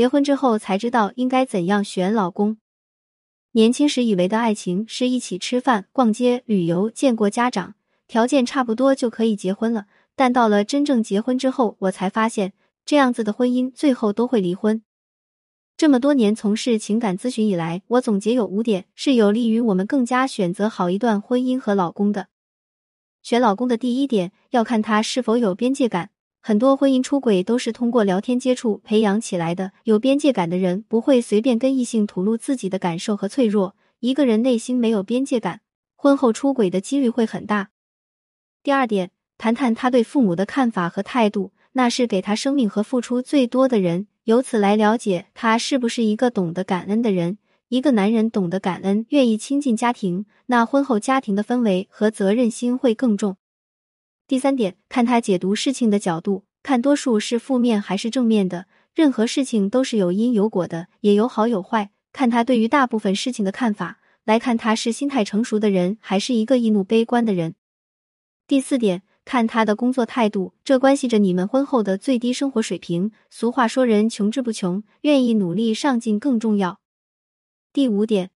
结婚之后才知道应该怎样选老公。年轻时以为的爱情是一起吃饭、逛街、旅游，见过家长，条件差不多就可以结婚了。但到了真正结婚之后，我才发现，这样子的婚姻最后都会离婚。这么多年从事情感咨询以来，我总结有五点是有利于我们更加选择好一段婚姻和老公的。选老公的第一点，要看他是否有边界感。很多婚姻出轨都是通过聊天接触培养起来的。有边界感的人不会随便跟异性吐露自己的感受和脆弱。一个人内心没有边界感，婚后出轨的几率会很大。第二点，谈谈他对父母的看法和态度，那是给他生命和付出最多的人，由此来了解他是不是一个懂得感恩的人。一个男人懂得感恩，愿意亲近家庭，那婚后家庭的氛围和责任心会更重。第三点，看他解读事情的角度，看多数是负面还是正面的。任何事情都是有因有果的，也有好有坏。看他对于大部分事情的看法，来看他是心态成熟的人，还是一个易怒悲观的人。第四点，看他的工作态度，这关系着你们婚后的最低生活水平。俗话说，人穷志不穷，愿意努力上进更重要。第五点，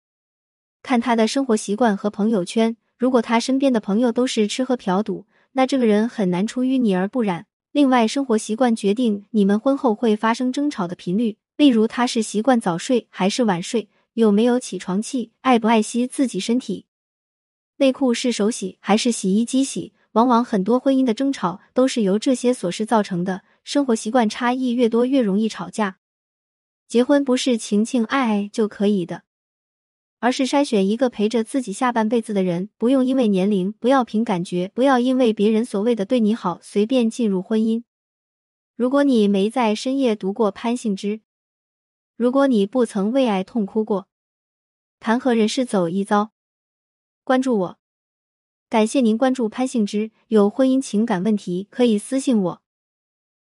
看他的生活习惯和朋友圈。如果他身边的朋友都是吃喝嫖赌，那这个人很难出淤泥而不染。另外，生活习惯决定你们婚后会发生争吵的频率。例如，他是习惯早睡还是晚睡？有没有起床气？爱不爱惜自己身体？内裤是手洗还是洗衣机洗？往往很多婚姻的争吵都是由这些琐事造成的。生活习惯差异越多，越容易吵架。结婚不是情情爱爱就可以的。而是筛选一个陪着自己下半辈子的人，不用因为年龄，不要凭感觉，不要因为别人所谓的对你好随便进入婚姻。如果你没在深夜读过潘幸之，如果你不曾为爱痛哭过，谈何人世走一遭？关注我，感谢您关注潘幸之。有婚姻情感问题可以私信我。